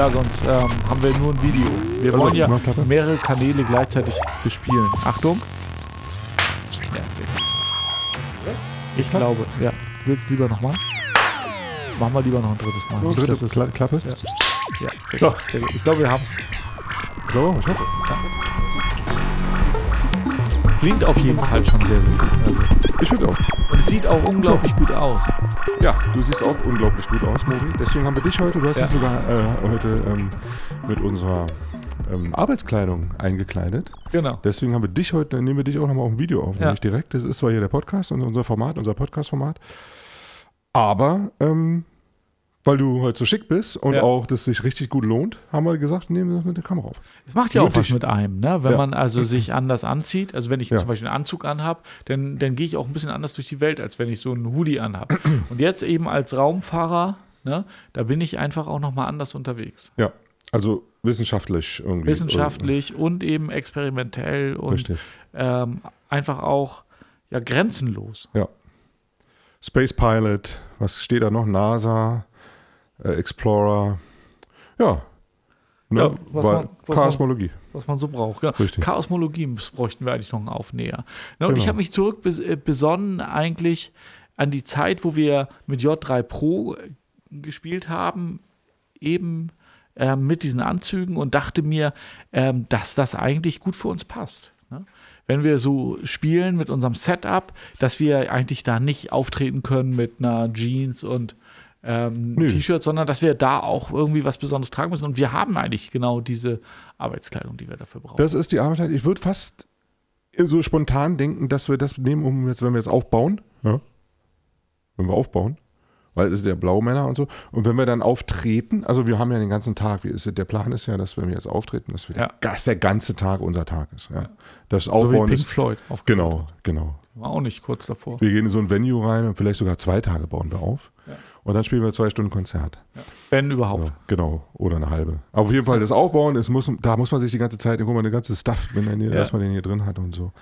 ja, sonst ähm, haben wir nur ein Video. Wir Also, wollen ja mehrere Kanäle gleichzeitig bespielen. Achtung. Ja. Ich glaube, ja. Willst lieber nochmal? Machen wir lieber noch ein drittes Mal. So, Nicht, dritte dass es- Kla- Klappe? Ja, ja So. Ich glaube, wir haben es. So, ich hoffe. Klingt auf jeden Fall schon sehr, sehr gut. Also, Ich finde auch. und es sieht auch unglaublich gut aus. Ja, du siehst auch unglaublich gut aus, Mori. Deswegen haben wir dich heute, du hast Ja. dich sogar äh, heute ähm, mit unserer ähm, Arbeitskleidung eingekleidet. Genau. Deswegen haben wir dich heute, dann nehmen wir dich auch nochmal auf ein Video auf, Ja. nämlich direkt. Das ist zwar hier der Podcast und unser Format, unser Podcast-Format. Aber ähm, weil du heute so schick bist und Ja. auch das sich richtig gut lohnt, haben wir gesagt, nehmen wir das mit der Kamera auf. Es macht ja auch was mit einem, ne? wenn Ja. man also sich anders anzieht. Also wenn ich Ja. zum Beispiel einen Anzug anhab, dann, dann gehe ich auch ein bisschen anders durch die Welt, als wenn ich so einen Hoodie anhab. Und jetzt eben als Raumfahrer, ne, da bin ich einfach auch nochmal anders unterwegs. Ja, also wissenschaftlich irgendwie. Wissenschaftlich und eben experimentell und ähm, einfach auch ja, grenzenlos. Ja. Space Pilot, was steht da noch? NASA, äh, Explorer. Ja. Ne? Ja, was Weil- man- was Chaosmologie. was man so braucht. Genau. Richtig. Chaosmologie bräuchten wir eigentlich noch einen Aufnäher. Ne, und Genau. ich habe mich zurück bes äh, eigentlich an die Zeit, wo wir mit J3 Pro gespielt haben, eben ähm, mit diesen Anzügen und dachte mir, ähm, dass das eigentlich gut für uns passt. Ne? Wenn wir so spielen mit unserem Setup, dass wir eigentlich da nicht auftreten können mit einer Jeans und ähm, Nö. T-Shirt, sondern dass wir da auch irgendwie was Besonderes tragen müssen. Und wir haben eigentlich genau diese Arbeitskleidung, die wir dafür brauchen. Das ist die Arbeit. Ich würde fast so spontan denken, dass wir das nehmen, um jetzt, wenn wir jetzt aufbauen. Ja. Wenn wir aufbauen. Weil es ist der Blaumänner und so. Und wenn wir dann auftreten, also wir haben ja den ganzen Tag, wie ist der Plan ist ja, dass wenn wir jetzt auftreten, dass, wir Ja. der, dass der ganze Tag unser Tag ist. Ja. Das so wie Aufbauen Pink ist. Floyd. Genau, genau. War auch nicht kurz davor. Wir gehen in so ein Venue rein und vielleicht sogar zwei Tage bauen wir auf. Ja. Und dann spielen wir zwei Stunden Konzert. Wenn überhaupt. Ja, genau, oder eine halbe. Aber auf jeden Fall das Aufbauen, es muss, da muss man sich die ganze Zeit, guck mal, der ganze Stuff, wenn man hier, Ja. man den hier drin hat und so.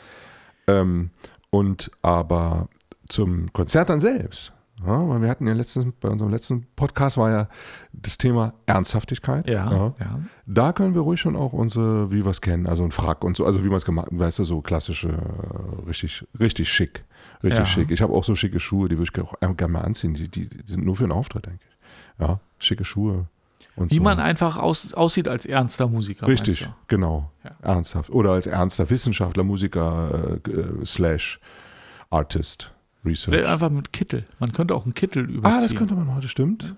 Ähm, und aber zum Konzert dann selbst. Ja, weil wir hatten ja letztens, bei unserem letzten Podcast war ja das Thema Ernsthaftigkeit. Ja, ja. Da können wir ruhig schon auch unsere, wie wir es kennen, also ein Frack und so, also wie man es gemacht, weißt du, so klassische, äh, richtig, richtig schick. Richtig Ja. schick. Ich habe auch so schicke Schuhe, die würde ich auch gerne mal anziehen. Die, die, sind nur für einen Auftritt, denke ich. Ja, schicke Schuhe. Und Wie so. man einfach aus, aussieht als ernster Musiker. Richtig, genau. Ja. Ernsthaft. Oder als ernster Wissenschaftler, Musiker, äh, äh, slash Artist? Research. Einfach mit Kittel. Man könnte auch einen Kittel überziehen. Ah, das könnte man heute, stimmt.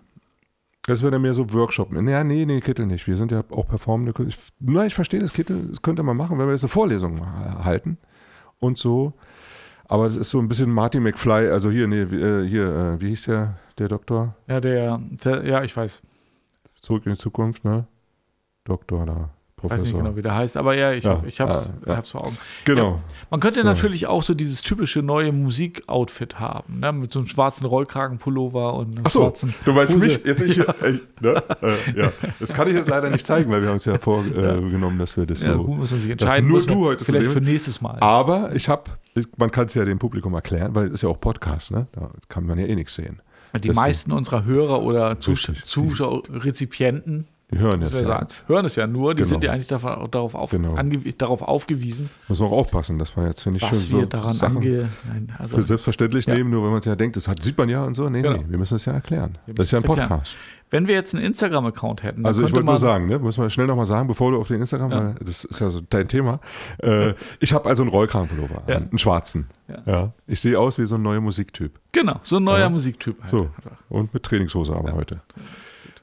Das wäre dann mehr so Workshop. Ja, nee, nee, Kittel nicht. Wir sind ja auch performende Künstler. Ich- Na, ich verstehe das Kittel, das könnte man machen, wenn wir jetzt eine Vorlesung halten und so. Aber es ist so ein bisschen Marty McFly, also hier, nee, wie- äh, hier, äh, wie hieß der, der Doktor? Ja, der, der, ja, ich weiß. Zurück in die Zukunft, ne? Doktor da, Ich weiß nicht Professor. genau, wie der heißt, aber ja, ich, Ja, hab, ich hab's, ah, ja. hab's vor Augen. Genau. Man könnte So. natürlich auch so dieses typische neue Musikoutfit haben, ne? mit so einem schwarzen Rollkragenpullover und einem Ach so, schwarzen du weißt Hose. mich, jetzt ich, ich ne? äh, ja. Das kann ich jetzt leider nicht zeigen, weil wir haben uns ja vorgenommen, dass wir das Ja, so. gut, muss man sich entscheiden. nur du heute Vielleicht sehen für nächstes Mal. Aber ich habe, man kann es ja dem Publikum erklären, weil es ist ja auch Podcast, ne? Da kann man ja eh nichts sehen. Die deswegen- meisten unserer Hörer oder Zus Richtig. Zuschauer, Rezipienten, Die hören man ja. hören es ja nur, die Genau. sind ja eigentlich davon, darauf, auf, Genau. darauf aufgewiesen, Muss man auch aufpassen, dass wir jetzt, finde ich, was schön wir so daran Sachen ange... Nein, also, für selbstverständlich Ja. nehmen, nur wenn man es ja denkt, das hat, sieht man ja und so. Nee, Genau. nee, wir müssen es ja erklären. Wir Das ist ja ein müssen es erklären. Podcast. wenn wir jetzt einen Instagram-Account hätten, Also ich wollte nur sagen, ne, muss man schnell nochmal sagen, bevor du auf den Instagram, Ja. weil das ist ja so dein Thema. Äh, ich habe also einen Rollkragenpullover, Ja. einen schwarzen. Ja. Ich sehe aus wie so ein neuer Musiktyp. Genau, so ein neuer. Musiktyp. Halt. So. Und mit Trainingshose aber heute.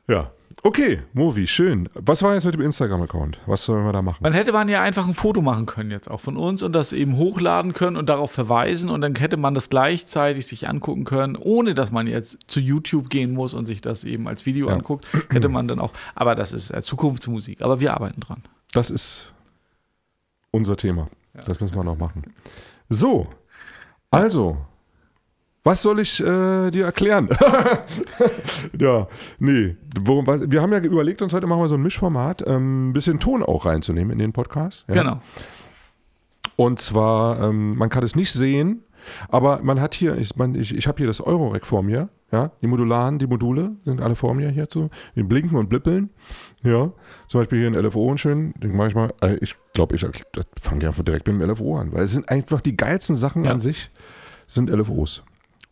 Ja. Okay, Movi, schön. Was war jetzt mit dem Instagram-Account? Was sollen wir da machen? Man hätte man ja einfach ein Foto machen können jetzt auch von uns und das eben hochladen können und darauf verweisen und dann hätte man das gleichzeitig sich angucken können, ohne dass man jetzt zu YouTube gehen muss und sich das eben als Video Ja. anguckt, hätte man dann auch, aber das ist äh, Zukunftsmusik, aber wir arbeiten dran. Das ist unser Thema. Ja. Das müssen wir noch machen. So, also, was soll ich äh, dir erklären? ja, nee. Worum, was, wir haben ja überlegt, uns heute machen wir so ein Mischformat, ähm, ein bisschen Ton auch reinzunehmen in den Podcast. Ja? Genau. Und zwar, ähm, man kann es nicht sehen, aber man hat hier, ich, man, ich, ich habe hier das Eurorack vor mir. Ja, die modularen, die Module sind alle vor mir hierzu. Die blinken und blippeln. Ja, zum Beispiel hier ein LFO schön. Den mache ich mal. äh, Ich glaube, ich fange ja direkt mit dem LFO an, weil es sind einfach die geilsten Sachen Ja. an sich sind LFOs.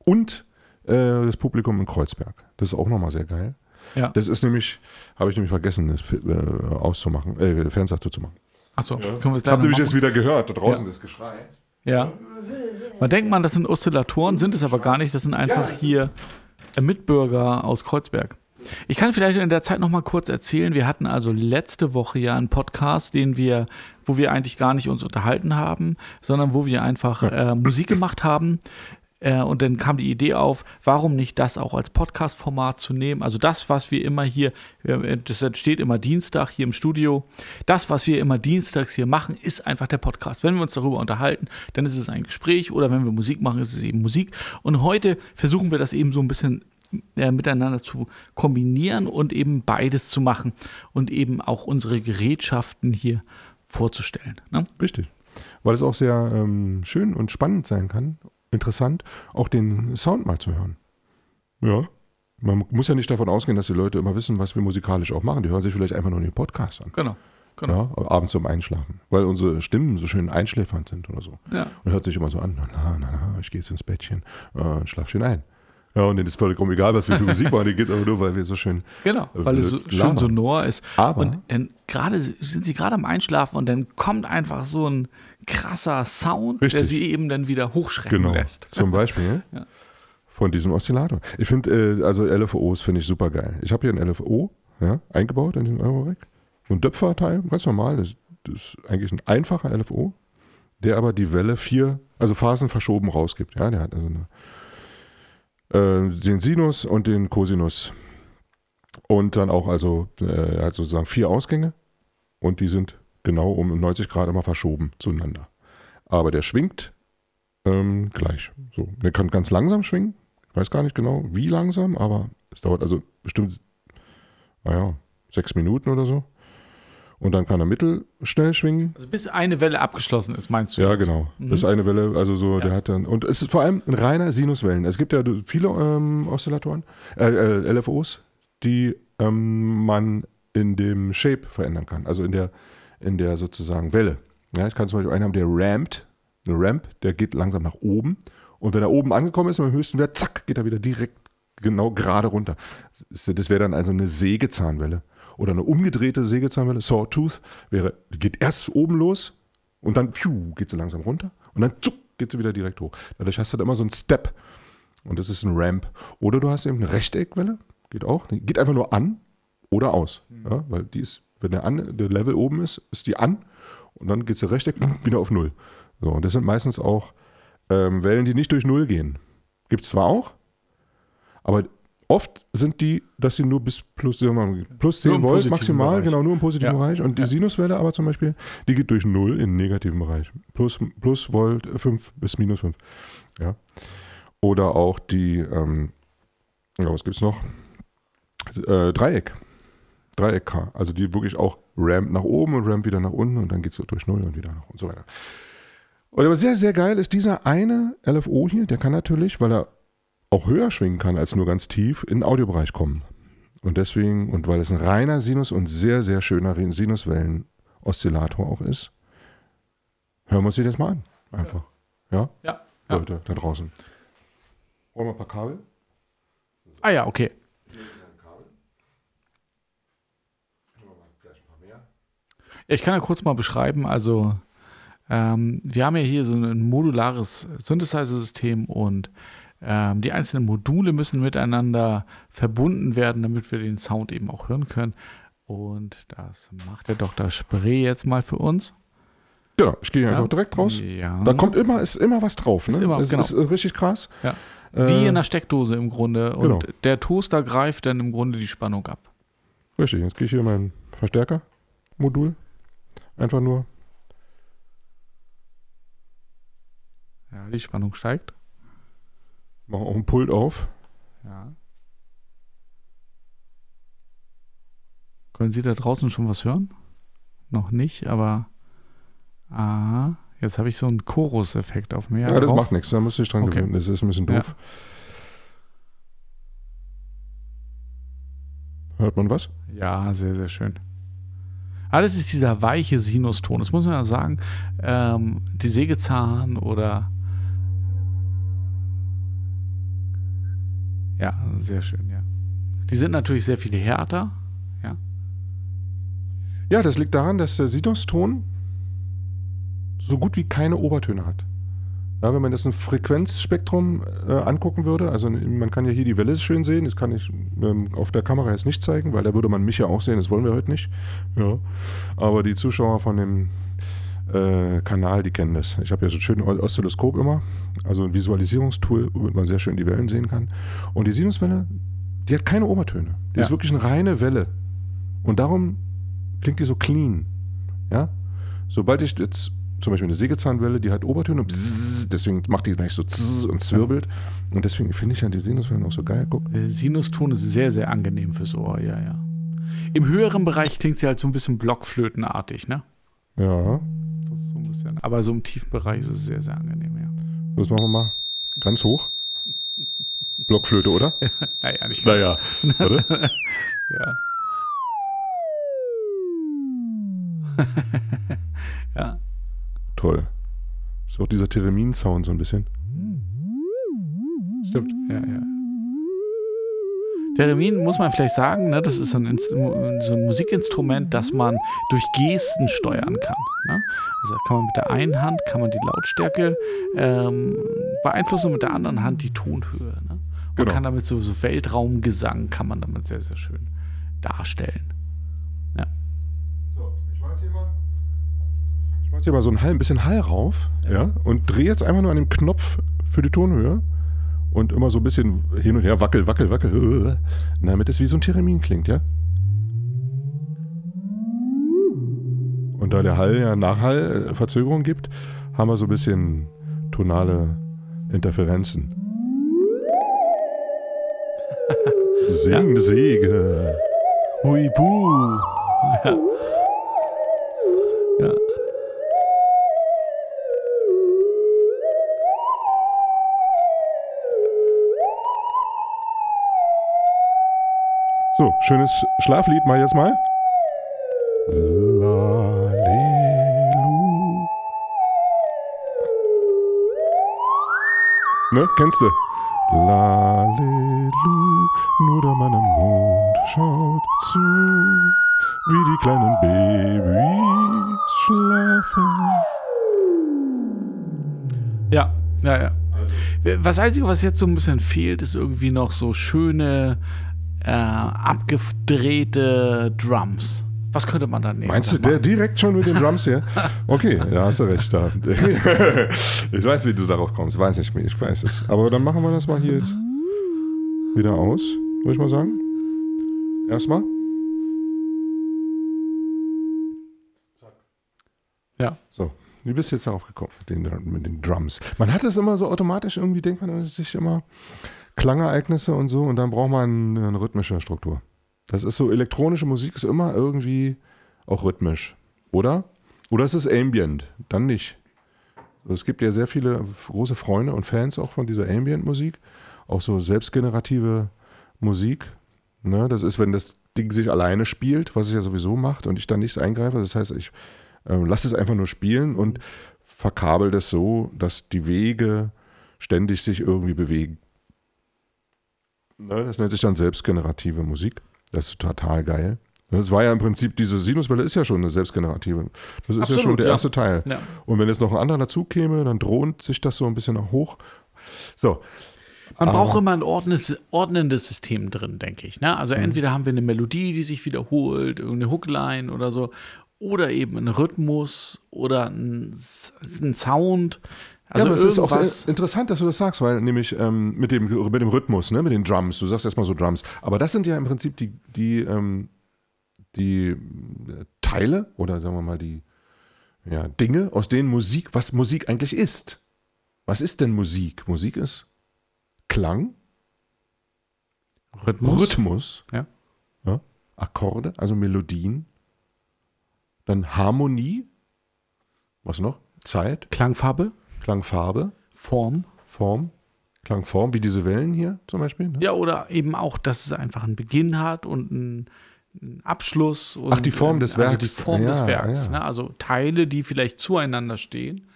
Und äh, das Publikum in Kreuzberg. Das ist auch nochmal sehr geil. Ja. Das ist nämlich, habe ich nämlich vergessen, das äh, auszumachen, äh, Fenster zuzumachen. Achso, können wir es Ich gleich habe noch nämlich machen? jetzt wieder gehört, da draußen Ja. das Geschrei. Ja. Man denkt man, das sind Oszillatoren, sind es aber gar nicht. Das sind einfach hier äh, Mitbürger aus Kreuzberg. Ich kann vielleicht in der Zeit noch mal kurz erzählen. Wir hatten also letzte Woche ja einen Podcast, den wir, wo wir eigentlich gar nicht uns unterhalten haben, sondern wo wir einfach äh, Musik gemacht haben. Äh, und dann kam die Idee auf, warum nicht das auch als Podcast-Format zu nehmen? Also das, was wir immer hier, äh, das entsteht immer Dienstag hier im Studio. Das, was wir immer dienstags hier machen, ist einfach der Podcast. Wenn wir uns darüber unterhalten, dann ist es ein Gespräch oder wenn wir Musik machen, ist es eben Musik. Und heute versuchen wir das eben so ein bisschen äh, miteinander zu kombinieren und eben beides zu machen und eben auch unsere Gerätschaften hier vorzustellen. Ne? Richtig. Weil es auch sehr ähm, schön und spannend sein kann, interessant, auch den Sound mal zu hören. Ja. Man muss ja nicht davon ausgehen, dass die Leute immer wissen, was wir musikalisch auch machen. Die hören sich vielleicht einfach nur den Podcast an. Genau. Genau. Ja, abends zum Einschlafen. Weil unsere Stimmen so schön einschläfernd sind oder so. Ja. Und hört sich immer so an, na, na, na, ich gehe jetzt ins Bettchen äh, und schlaf schön ein. Ja, und denen ist vollkommen egal, was wir für Musik machen, die geht aber nur, weil wir so schön. Genau, weil es so Labern. schön sonor ist. Aber- und dann gerade sind sie gerade am Einschlafen und dann kommt einfach so ein krasser Sound, der Richtig. sie eben dann wieder hochschrecken Genau. lässt. Zum Beispiel Ja. von diesem Oszillator. Ich finde, äh, also LFOs finde ich super geil. Ich habe hier ein LFO ja, eingebaut in den Eurorack. So ein Döpferteil, ganz normal. Das, das ist eigentlich ein einfacher LFO, der aber die Welle vier, also Phasen verschoben rausgibt. Ja, der hat also eine, äh, den Sinus und den Cosinus. Und dann auch also, äh, er hat sozusagen vier Ausgänge und die sind genau um 90 Grad immer verschoben zueinander. Aber der schwingt ähm, gleich. So, der kann ganz langsam schwingen. Ich weiß gar nicht genau, wie langsam, aber es dauert also bestimmt, naja, sechs Minuten oder so. Und dann kann er mittelschnell schwingen. Also bis eine Welle abgeschlossen ist, meinst du? Ja, jetzt? genau. Mhm. Ist eine Welle, also so, Ja. der hat dann. Und es ist vor allem ein reiner Sinuswellen. Es gibt ja viele ähm, Oszillatoren, äh, äh, LFOs, die ähm, man in dem Shape verändern kann. Also in der, in der sozusagen Welle. Ja, ich kann zum Beispiel einen haben, der rampt. Eine Ramp, der geht langsam nach oben. Und wenn er oben angekommen ist, im höchsten Wert, zack, geht er wieder direkt genau gerade runter. Das wäre dann also eine Sägezahnwelle. Oder eine umgedrehte Sägezahnwelle, Sawtooth, wäre, die geht erst oben los und dann pfiuh, geht sie langsam runter und dann zuck, geht sie wieder direkt hoch. Dadurch hast du dann immer so einen Step und das ist ein Ramp. Oder du hast eben eine Rechteckwelle, geht auch, geht einfach nur an oder aus. Ja, weil die ist, wenn der, an, der Level oben ist, ist die an und dann geht sie Rechteck wieder auf Null. So, und das sind meistens auch ähm, Wellen, die nicht durch Null gehen. Gibt es zwar auch, aber oft sind die, dass sie nur bis plus, mal, plus 10 Nur im Volt maximal, Bereich. genau, nur im positiven Ja. Bereich. Und die Ja. Sinuswelle aber zum Beispiel, die geht durch Null in den negativen Bereich. Plus, plus Volt 5 bis minus 5. Ja. Oder auch die, ähm, ja, was gibt's noch? Äh, Dreieck. Dreieck K. Also die wirklich auch Ramp nach oben und Ramp wieder nach unten und dann geht es so durch Null und wieder nach und so weiter. Und aber sehr, sehr geil ist dieser eine LFO hier, der kann natürlich, weil er auch höher schwingen kann als nur ganz tief, in den Audiobereich kommen. Und deswegen, und weil es ein reiner Sinus und sehr, sehr schöner Sinuswellen-Oszillator auch ist, hören wir uns jetzt mal an. Einfach. Ja? Ja. ja. Leute da draußen. Wollen wir ein paar Kabel? Ah ja, okay. Ich kann ja kurz mal beschreiben. Also, ähm, wir haben ja hier so ein modulares Synthesizer-System und ähm, die einzelnen Module müssen miteinander verbunden werden, damit wir den Sound eben auch hören können. Und das macht der Dr. Spree jetzt mal für uns. Genau, ich gehe Ja. einfach direkt raus. Ja. Da kommt immer, ist immer was drauf. Ne? Ist immer, es genau. ist äh, richtig krass. Ja. Äh, Wie in einer Steckdose im Grunde. Und genau. der Toaster greift dann im Grunde die Spannung ab. Richtig, jetzt gehe ich hier in mein Verstärker-Modul. Einfach nur. Ja, die Spannung steigt. Mache auch ein Pult auf. Ja. Können Sie da draußen schon was hören? Noch nicht, aber. Ah, jetzt habe ich so einen Chorus-Effekt auf mir. Ja, das drauf. macht nichts, da musst du dich dran Okay. gewöhnen. Das ist ein bisschen Ja. doof. Hört man was? Ja, sehr, sehr schön. Alles ist dieser weiche Sinuston. Das muss man ja sagen. Ähm, die Sägezahn oder. Ja, sehr schön, ja. Die sind natürlich sehr viel härter. Ja. Ja, das liegt daran, dass der Sinuston so gut wie keine Obertöne hat. Ja, wenn man das ein Frequenzspektrum äh, angucken würde, also man kann ja hier die Welle schön sehen, das kann ich ähm, auf der Kamera jetzt nicht zeigen, weil da würde man mich ja auch sehen, das wollen wir heute nicht. Ja. Aber die Zuschauer von dem äh, Kanal, die kennen das. Ich habe ja so ein schönes Oszilloskop immer, also ein Visualisierungstool, womit man sehr schön die Wellen sehen kann. Und die Sinuswelle, die hat keine Obertöne. Die Ja. ist wirklich eine reine Welle. Und darum klingt die so clean. Ja? Sobald ich jetzt zum Beispiel eine Sägezahnwelle, die hat Obertöne, bzzz, deswegen macht die gleich so zzz und zwirbelt. Und deswegen finde ich ja die Sinuswellen auch so geil. Guck. Der Sinuston ist sehr, sehr angenehm fürs Ohr, ja, ja. Im höheren Bereich klingt sie halt so ein bisschen Blockflötenartig, ne? Ja, Das ist so ein bisschen. Aber so im tiefen Bereich ist es sehr, sehr angenehm, ja. das machen wir mal ganz hoch. Blockflöte, oder? Naja, nicht ganz. Naja, oder? Ja. ja. Toll. Ist auch dieser Theremin-Sound so ein bisschen. Stimmt, ja, ja. Theremin muss man vielleicht sagen, ne, das ist ein, Inst- so ein Musikinstrument, das man durch Gesten steuern kann. Ne? Also kann man mit der einen Hand kann man die Lautstärke ähm, beeinflussen und mit der anderen Hand die Tonhöhe. Ne? Man Genau. kann damit so, so Weltraumgesang kann man damit sehr, sehr schön darstellen. So, ich weiß hier mal. Ich weiß hier mal so ein, Hall, ein bisschen Hall rauf, ja. und drehe jetzt einfach nur an dem Knopf für die Tonhöhe und immer so ein bisschen hin und her wackel, wackel, wackel, damit es wie so ein Theremin klingt, ja. Und da der Hall ja Nachhall, äh, Verzögerung gibt, haben wir so ein bisschen tonale Interferenzen. Sing, Säge. Hui, buh. Ja. ja. Schönes Schlaflied mal jetzt mal. Lalelu. Ne, kennst du? Lalelu, nur der Mann im Mond schaut zu, wie die kleinen Babys schlafen. Ja, ja, ja. Was Einzige, was jetzt so ein bisschen fehlt, ist irgendwie noch so schöne, äh, abgedrehte Drums. Was könnte man da nehmen? Meinst du der direkt schon mit den Drums hier? Okay, da hast du recht. Da. Ich weiß, wie du darauf kommst. Weiß nicht mehr, ich weiß es. Aber dann machen wir das mal hier jetzt wieder aus, würde ich mal sagen. Erstmal. Ja. So, wie bist du jetzt darauf gekommen mit den, mit den Drums? Man hat es immer so automatisch, irgendwie denkt man sich immer Klangereignisse und so und dann braucht man eine rhythmische Struktur. Das ist so, elektronische Musik ist immer irgendwie auch rhythmisch, oder? Oder ist es Ambient? Dann nicht. Also Es gibt ja sehr viele große Freunde und Fans auch von dieser Ambient-Musik, auch so selbstgenerative Musik. Ne? Das ist, wenn das Ding sich alleine spielt, was es ja sowieso macht und ich dann nichts eingreife. Das heißt, ich ähm, lasse es einfach nur spielen und verkabel das so, dass die Wege ständig sich irgendwie bewegen. Ne? Das nennt sich dann selbstgenerative Musik. Das ist total geil. Das war ja im Prinzip, diese Sinuswelle ist ja schon eine selbstgenerative. Das ist ja Absolut, schon der ja. erste Teil. Ja. Und wenn jetzt noch ein anderer dazu käme, dann droht sich das so ein bisschen nach hoch. So, Man braucht immer ein ordnendes, ordnendes System drin, denke ich. Ne? Also entweder haben wir eine Melodie, die sich wiederholt, irgendeine Hookline oder so, oder eben einen Rhythmus oder ein, S- ein Sound. Also ja, aber es ist auch interessant, dass du das sagst, weil nämlich ähm, mit, dem, mit dem Rhythmus, ne, mit den Drums, du sagst erstmal so Drums, aber das sind ja im Prinzip die, die, ähm, die äh, Teile oder sagen wir mal die ja, Dinge, aus denen Musik, was Musik eigentlich ist. Was ist denn Musik? Musik ist Klang, Rhythmus. Rhythmus, Ja. Ja, Akkorde, also Melodien, dann Harmonie, was noch? Zeit, Klangfarbe, Klangfarbe, Form. Form, Klangform, wie diese Wellen hier zum Beispiel. Ne? Ja, oder eben auch, dass es einfach einen Beginn hat und einen, einen Abschluss. Und, Ach, die Form des Also die Werks. Form Ja, des Werks. ja. Ne? Also Teile, die vielleicht zueinander stehen.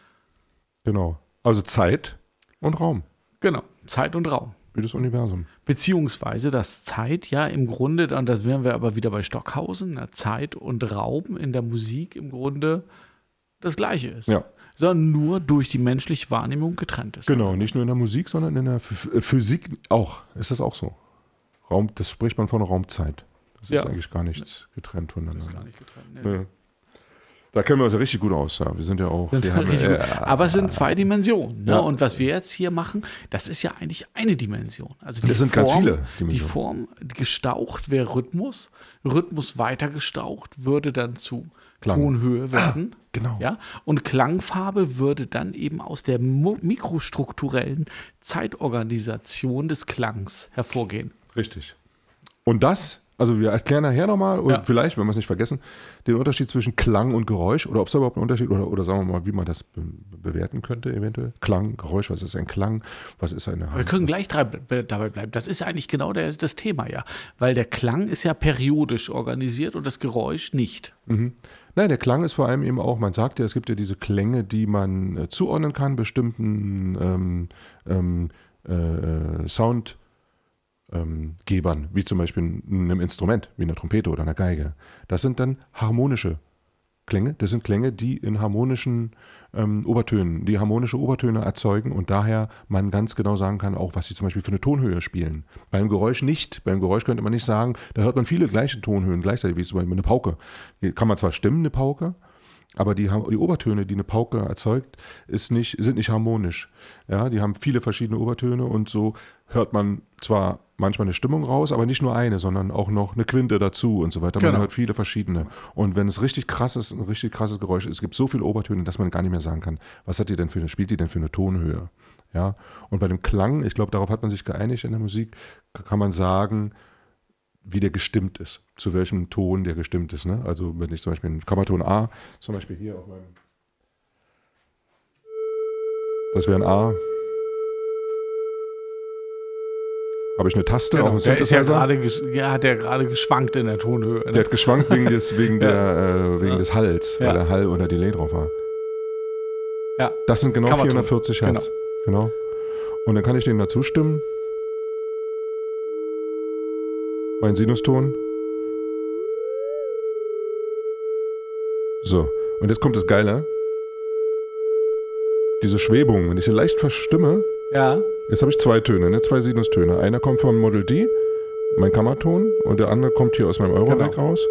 Genau. Also Zeit und Raum, Genau, Zeit und Raum. wie das Universum. Beziehungsweise, dass Zeit ja im Grunde, und da wären wir aber wieder bei Stockhausen, ne? Zeit und Raum in der Musik im Grunde das Gleiche ist. Ja. Sondern nur durch die menschliche Wahrnehmung getrennt ist. Genau, nicht nur in der Musik, sondern in der Ph- Physik auch. Ist das auch so? Raum, das spricht man von Raumzeit. Das Ja. ist eigentlich gar nichts getrennt Das ist voneinander. gar nicht getrennt. Nee. Nee. Da kennen wir uns ja richtig gut aus. Ja. Wir sind ja auch. Sind haben, äh. Aber es sind zwei Dimensionen. Ne? Ja. Und was wir jetzt hier machen, das ist ja eigentlich eine Dimension. Also die Das sind Form, ganz viele Die Dimensionen. Form gestaucht wäre Rhythmus. Rhythmus weiter gestaucht würde dann zu Klang. Tonhöhe werden. genau. Ja? Und Klangfarbe würde dann eben aus der mikrostrukturellen Zeitorganisation des Klangs hervorgehen. Richtig. Und das, also wir erklären nachher nochmal, und Ja. vielleicht, wenn wir es nicht vergessen, den Unterschied zwischen Klang und Geräusch oder ob es da überhaupt einen Unterschied oder, oder sagen wir mal, wie man das be bewerten könnte, eventuell. Klang, Geräusch, was ist ein Klang, was ist eine Wir können gleich dabei bleiben. Das ist eigentlich genau der, das Thema, ja. Weil der Klang ist ja periodisch organisiert und das Geräusch nicht. Mhm. Nein, der Klang ist vor allem eben auch, man sagt ja, es gibt ja diese Klänge, die man äh, zuordnen kann, bestimmten ähm, ähm, äh, Soundgebern, ähm, Gebern, wie zum Beispiel einem Instrument, wie einer Trompete oder einer Geige. Das sind dann harmonische Klänge. Das sind Klänge, die in harmonischen ähm, Obertönen, die harmonische Obertöne erzeugen und daher man ganz genau sagen kann, auch was sie zum Beispiel für eine Tonhöhe spielen. Beim Geräusch nicht. Beim Geräusch könnte man nicht sagen, da hört man viele gleiche Tonhöhen gleichzeitig, wie zum Beispiel eine Pauke. Hier kann man zwar stimmen, eine Pauke, aber die, die Obertöne, die eine Pauke erzeugt, nicht, sind nicht harmonisch. Ja, die haben viele verschiedene Obertöne und so hört man zwar manchmal eine Stimmung raus, aber nicht nur eine, sondern auch noch eine Quinte dazu und so weiter. Man Genau. hört viele verschiedene. Und wenn es richtig krass ist, ein richtig krasses Geräusch ist, es gibt so viele Obertöne, dass man gar nicht mehr sagen kann, was hat die denn für eine, spielt die denn für eine Tonhöhe? Ja, und bei dem Klang, ich glaube, darauf hat man sich geeinigt in der Musik, kann man sagen, wie der gestimmt ist, zu welchem Ton der gestimmt ist. Ne? Also wenn ich zum Beispiel einen Kammerton A, zum Beispiel hier auf meinem, das wäre ein A, habe ich eine Taste auf dem der ist ja Synthesizer. ges- ja, hat ja gerade geschwankt in der Tonhöhe. Ne? Der hat geschwankt wegen des, wegen Ja. der, äh, wegen Ja. des Halls, weil der Hall oder Delay drauf war. Ja. Das sind genau Kammerton. 440 Hertz. Genau. Und dann kann ich denen dazu stimmen. Mein Sinuston. So. Und jetzt kommt das Geile. Diese Schwebung, wenn ich sie leicht verstimme, ja, jetzt habe ich zwei Töne, ne? zwei Sinustöne. Einer kommt vom Model D, mein Kammerton, und der andere kommt hier aus meinem Eurorack Genau. raus.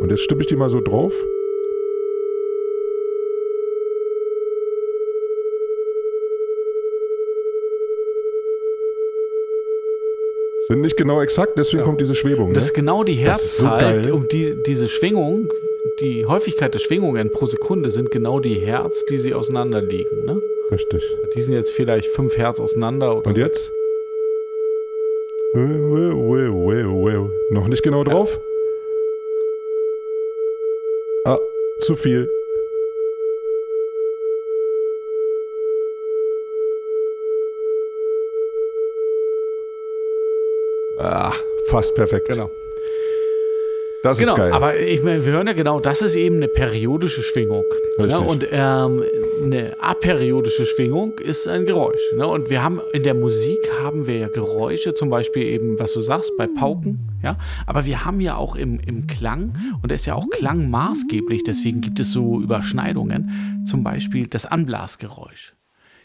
Und jetzt stimme ich die mal so drauf. Sind nicht genau exakt, deswegen Ja. kommt diese Schwebung. Das Ne? ist genau die so Herzzahl, geil. um die diese Schwingung, die Häufigkeit der Schwingungen pro Sekunde sind genau die Hertz, die sie auseinander liegen. Ne? Richtig. Die sind jetzt vielleicht 5 Hertz auseinander. Und jetzt? Noch nicht genau drauf? Ah, zu viel. Ah, fast perfekt. Genau. Das Genau, ist geil. aber ich meine, wir hören ja genau, das ist eben eine periodische Schwingung. Ne? Und ähm, eine aperiodische Schwingung ist ein Geräusch. Ne? Und wir haben in der Musik haben wir ja Geräusche, zum Beispiel eben, was du sagst, bei Pauken, ja. Aber wir haben ja auch im, im Klang, und da ist ja auch Klang maßgeblich, deswegen gibt es so Überschneidungen, zum Beispiel das Anblasgeräusch.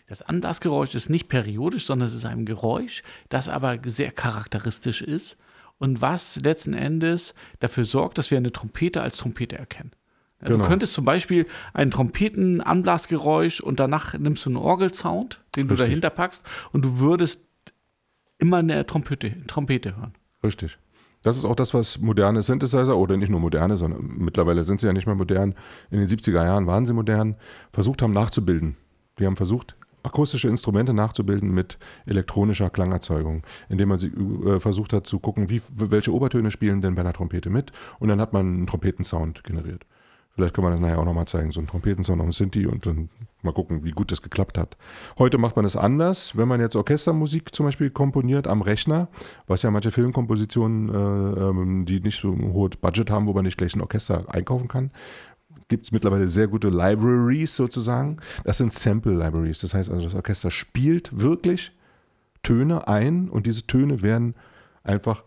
Das Anblasgeräusch ist nicht periodisch, sondern es ist ein Geräusch, das aber sehr charakteristisch ist und was letzten Endes dafür sorgt, dass wir eine Trompete als Trompete erkennen. Ja, Genau. Du könntest zum Beispiel ein Trompeten-Anblasgeräusch und danach nimmst du einen Orgelsound, den du Richtig. dahinter packst und du würdest immer eine Trompete, Trompete hören. Richtig. Das ist auch das, was moderne Synthesizer, oder nicht nur moderne, sondern mittlerweile sind sie ja nicht mehr modern, in den 70er Jahren waren sie modern, versucht haben nachzubilden. Die haben versucht, akustische Instrumente nachzubilden mit elektronischer Klangerzeugung, indem man sie äh, versucht hat zu gucken, wie, welche Obertöne spielen denn bei einer Trompete mit und dann hat man einen Trompetensound generiert. Vielleicht kann man das nachher auch nochmal zeigen, so einen Trompetensound dem Sinti und dann Mal gucken, wie gut das geklappt hat. Heute macht man es anders. Wenn man jetzt Orchestermusik zum Beispiel komponiert am Rechner, was ja manche Filmkompositionen, äh, ähm, die nicht so ein hohes Budget haben, wo man nicht gleich ein Orchester einkaufen kann, gibt es mittlerweile sehr gute Libraries sozusagen. Das sind Sample Libraries. Das heißt also, das Orchester spielt wirklich Töne ein und diese Töne werden einfach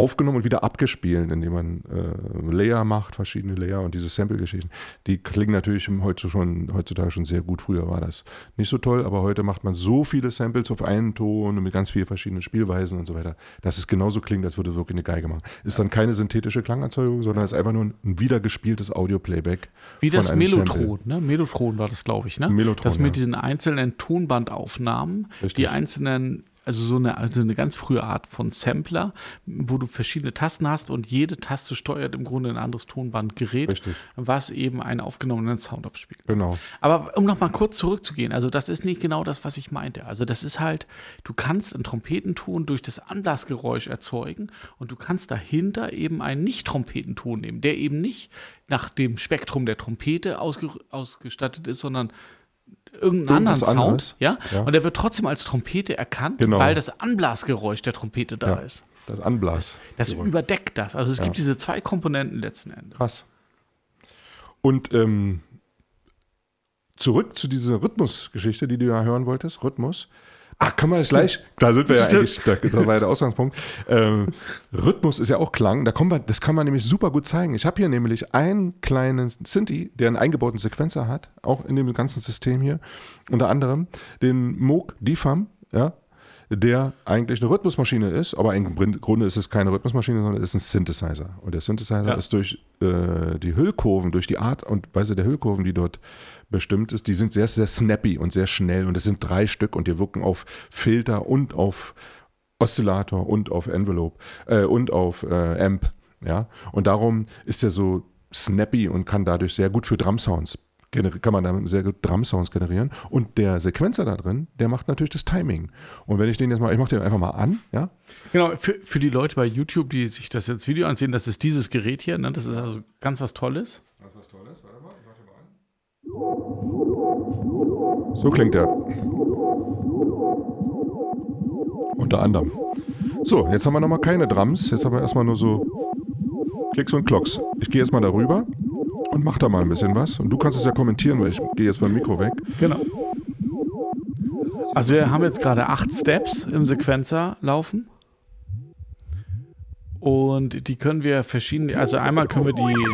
aufgenommen und wieder abgespielt, indem man äh, Layer macht, verschiedene Layer und diese Sample-Geschichten, die klingen natürlich heutzutage schon, heutzutage schon sehr gut. Früher war das nicht so toll, aber heute macht man so viele Samples auf einen Ton und mit ganz vielen verschiedenen Spielweisen und so weiter, dass es genauso klingt, als würde wirklich eine Geige machen. Ist dann keine synthetische Klangerzeugung, sondern ist einfach nur ein wiedergespieltes Audio-Playback. Wie das Melotron, ne? Melotron war das, glaube ich, ne? Melotron, das mit ja. diesen einzelnen Tonbandaufnahmen, Richtig. die einzelnen also so eine, also eine ganz frühe Art von Sampler, wo du verschiedene Tasten hast und jede Taste steuert im Grunde ein anderes Tonbandgerät, Richtig. was eben einen aufgenommenen Sound abspielt. Genau. Aber um nochmal kurz zurückzugehen, also das ist nicht genau das, was ich meinte. Also das ist halt, du kannst einen Trompetenton durch das Anblasgeräusch erzeugen und du kannst dahinter eben einen Nicht-Trompetenton nehmen, der eben nicht nach dem Spektrum der Trompete ausge ausgestattet ist, sondern irgendeinen anderen Sound, ja? ja? Und der wird trotzdem als Trompete erkannt, genau. weil das Anblasgeräusch der Trompete da ja, ist. Das Anblas. Das, das überdeckt das. Also es ja. gibt diese zwei Komponenten letzten Endes. Krass. Und ähm, zurück zu dieser Rhythmusgeschichte, die du ja hören wolltest, Rhythmus. Ach, kann man es gleich, da sind wir ja eigentlich, da, das war ja der Ausgangspunkt. Ähm, Rhythmus ist ja auch Klang, da kommen wir, das kann man nämlich super gut zeigen. Ich habe hier nämlich einen kleinen Synthi, der einen eingebauten Sequenzer hat, auch in dem ganzen System hier, unter anderem den Moog Difam, ja, der eigentlich eine Rhythmusmaschine ist, aber im Grunde ist es keine Rhythmusmaschine, sondern es ist ein Synthesizer. Und der Synthesizer ja. ist durch äh, die Hüllkurven, durch die Art und Weise der Hüllkurven, die dort bestimmt ist, die sind sehr, sehr snappy und sehr schnell. Und es sind drei Stück und die wirken auf Filter und auf Oszillator und auf Envelope äh, und auf äh, Amp. Ja? Und darum ist er so snappy und kann dadurch sehr gut für Drum-Sounds kann man damit sehr gut Drum-Sounds generieren. Und der Sequenzer da drin, der macht natürlich das Timing. Und wenn ich den jetzt mal, ich mache den einfach mal an, ja. Genau, für, für die Leute bei YouTube, die sich das jetzt Video ansehen, das ist dieses Gerät hier, ne? das ist also ganz was Tolles. Ganz was Tolles, warte mal, ich mach den mal an. So klingt der. Unter anderem. So, jetzt haben wir nochmal keine Drums, jetzt haben wir erstmal nur so Klicks und Klocks. Ich gehe erstmal darüber und mach da mal ein bisschen was. Und du kannst es ja kommentieren, weil ich gehe jetzt beim Mikro weg. Genau. Also wir haben jetzt gerade acht Steps im Sequenzer laufen. Und die können wir verschieden, also einmal können wir die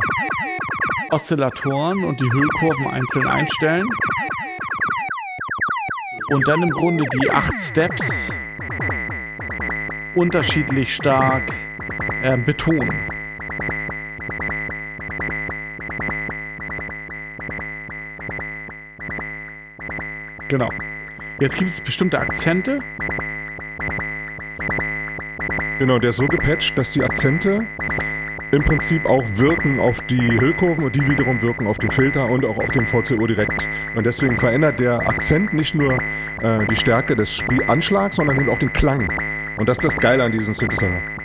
Oszillatoren und die Hüllkurven einzeln einstellen. Und dann im Grunde die acht Steps unterschiedlich stark äh, betonen. Genau. Jetzt gibt es bestimmte Akzente. Genau, der ist so gepatcht, dass die Akzente im Prinzip auch wirken auf die Hüllkurven und die wiederum wirken auf den Filter und auch auf den VCO direkt. Und deswegen verändert der Akzent nicht nur äh, die Stärke des Spielanschlags, sondern eben auch den Klang. Und das ist das Geile an diesem Synthesizer.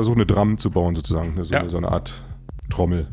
Versuche eine Drum zu bauen, sozusagen. So, ja. so eine Art Trommel.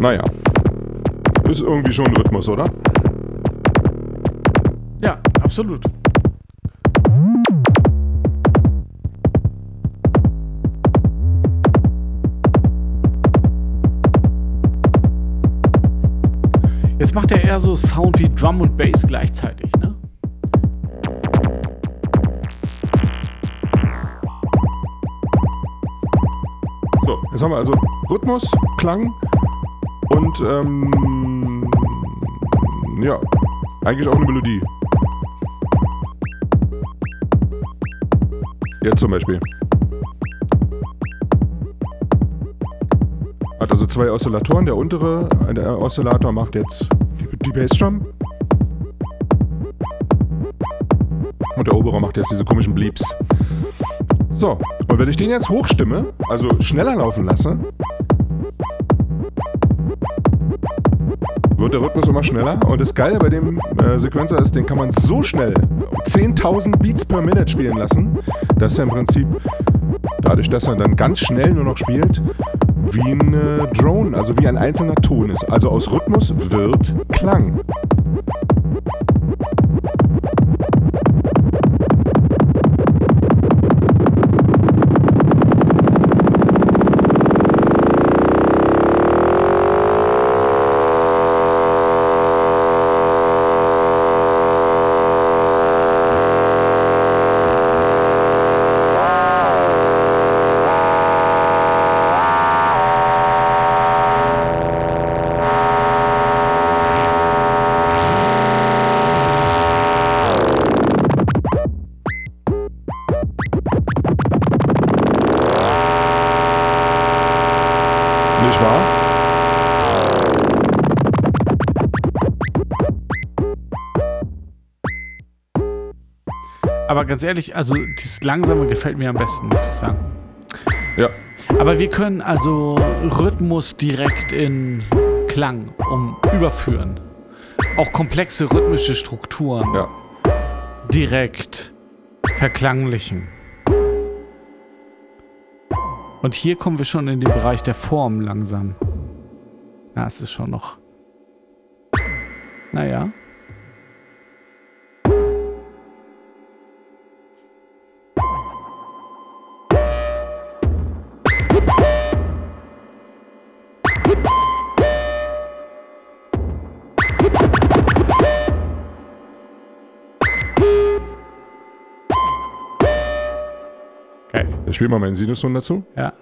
Naja. Ist irgendwie schon ein Rhythmus, oder? Ja, absolut. Jetzt macht er eher so Sound wie Drum und Bass gleichzeitig, ne? So, jetzt haben wir also Rhythmus, Klang, und ähm, ja, eigentlich auch eine Melodie. Jetzt zum Beispiel. Hat also zwei Oszillatoren. Der untere der Oszillator macht jetzt die, die Bassdrum. Und der obere macht jetzt diese komischen Bleeps. So, und wenn ich den jetzt hochstimme, also schneller laufen lasse, wird der Rhythmus immer schneller. Und das Geile bei dem äh, Sequencer ist, den kann man so schnell 10.000 Beats per Minute spielen lassen, dass er im Prinzip, dadurch, dass er dann ganz schnell nur noch spielt, wie ein äh, Drone, also wie ein einzelner Ton ist. Also aus Rhythmus wird Klang. Ganz ehrlich, also dieses Langsame gefällt mir am besten, muss ich sagen. Ja. Aber wir können also Rhythmus direkt in Klang um überführen. Auch komplexe rhythmische Strukturen Ja. direkt verklanglichen. Und hier kommen wir schon in den Bereich der Form langsam. Ja, es ist schon noch. Naja. Spiele mal meinen Sinuston dazu. Ja.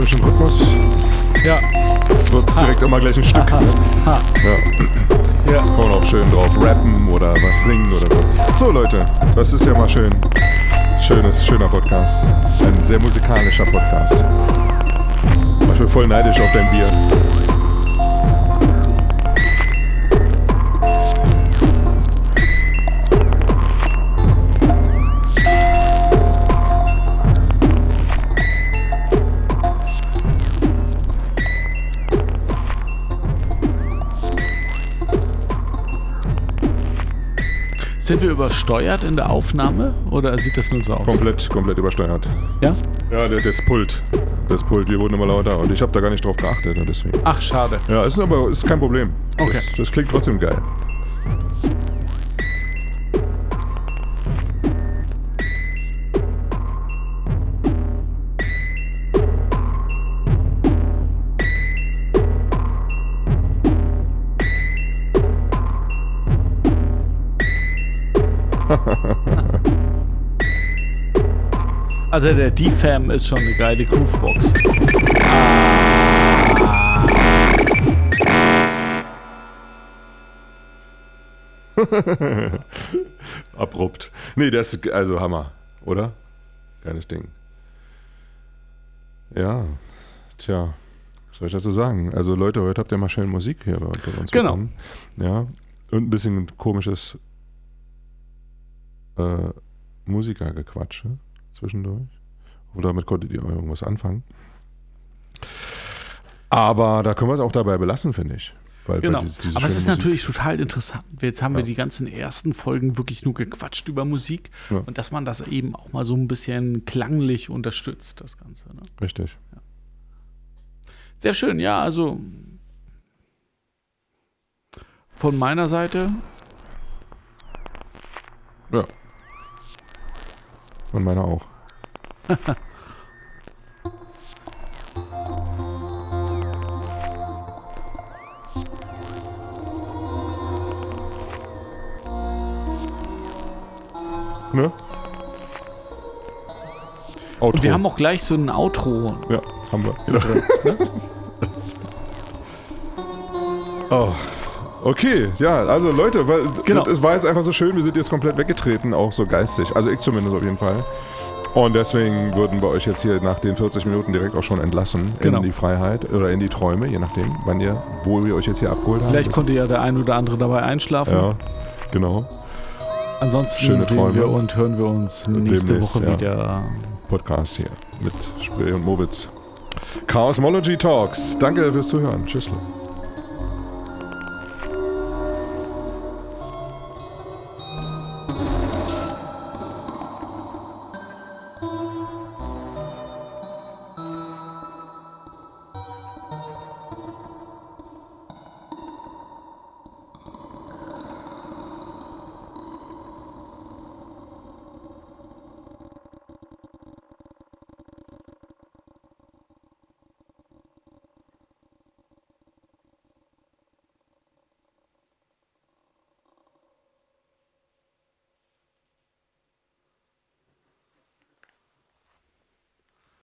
durch den Rhythmus. Ja. Wird es direkt immer gleich ein Stück. Ha. Ha. Ja. ja. Kann man auch schön drauf rappen oder was singen oder so. So, Leute, das ist ja mal schön. Schönes, schöner Podcast. Ein sehr musikalischer Podcast. Ich bin voll neidisch auf dein Bier. Sind wir übersteuert in der Aufnahme oder sieht das nur so aus? Komplett, komplett übersteuert. Ja? Ja, das, das Pult. Das Pult, wir wurden immer lauter und ich habe da gar nicht drauf geachtet und deswegen. Ach, schade. Ja, ist aber ist kein Problem. Okay. Das, das klingt trotzdem geil. Also der D-Fam ist schon eine geile Groovebox. Abrupt. Nee, das ist also Hammer, oder? Geiles Ding. Ja, tja, was soll ich dazu sagen? Also Leute, heute habt ihr mal schön Musik hier bei bei uns Genau. bekommen. Ja, und ein bisschen komisches äh, Musikergequatsche zwischendurch. Und damit konntet ihr irgendwas anfangen. Aber da können wir es auch dabei belassen, finde ich. Weil Genau. bei dies- diese Aber es ist Musik- natürlich total interessant. Jetzt haben wir Ja. die ganzen ersten Folgen wirklich nur gequatscht über Musik Ja. und dass man das eben auch mal so ein bisschen klanglich unterstützt, das Ganze. Ne? Richtig. Sehr schön, ja, also von meiner Seite Ja. Und meiner auch. ne? Outro. Und wir haben auch gleich so ein Outro. Ja, haben wir. oh. Okay, ja, also Leute, weil, Genau. es war jetzt einfach so schön, wir sind jetzt komplett weggetreten, auch so geistig. Also ich zumindest auf jeden Fall. Und deswegen würden wir euch jetzt hier nach den 40 Minuten direkt auch schon entlassen Genau. in die Freiheit oder in die Träume, je nachdem, wann ihr, wo wir euch jetzt hier abgeholt haben. Vielleicht konnte ja der ein oder andere dabei einschlafen. Ja, genau. Ansonsten Schöne sehen Träume. wir und hören wir uns nächste Demnächst, Woche ja. wieder. Podcast hier mit Spree und Mowitz. Chaosmology Talks. Danke fürs Zuhören. Tschüss.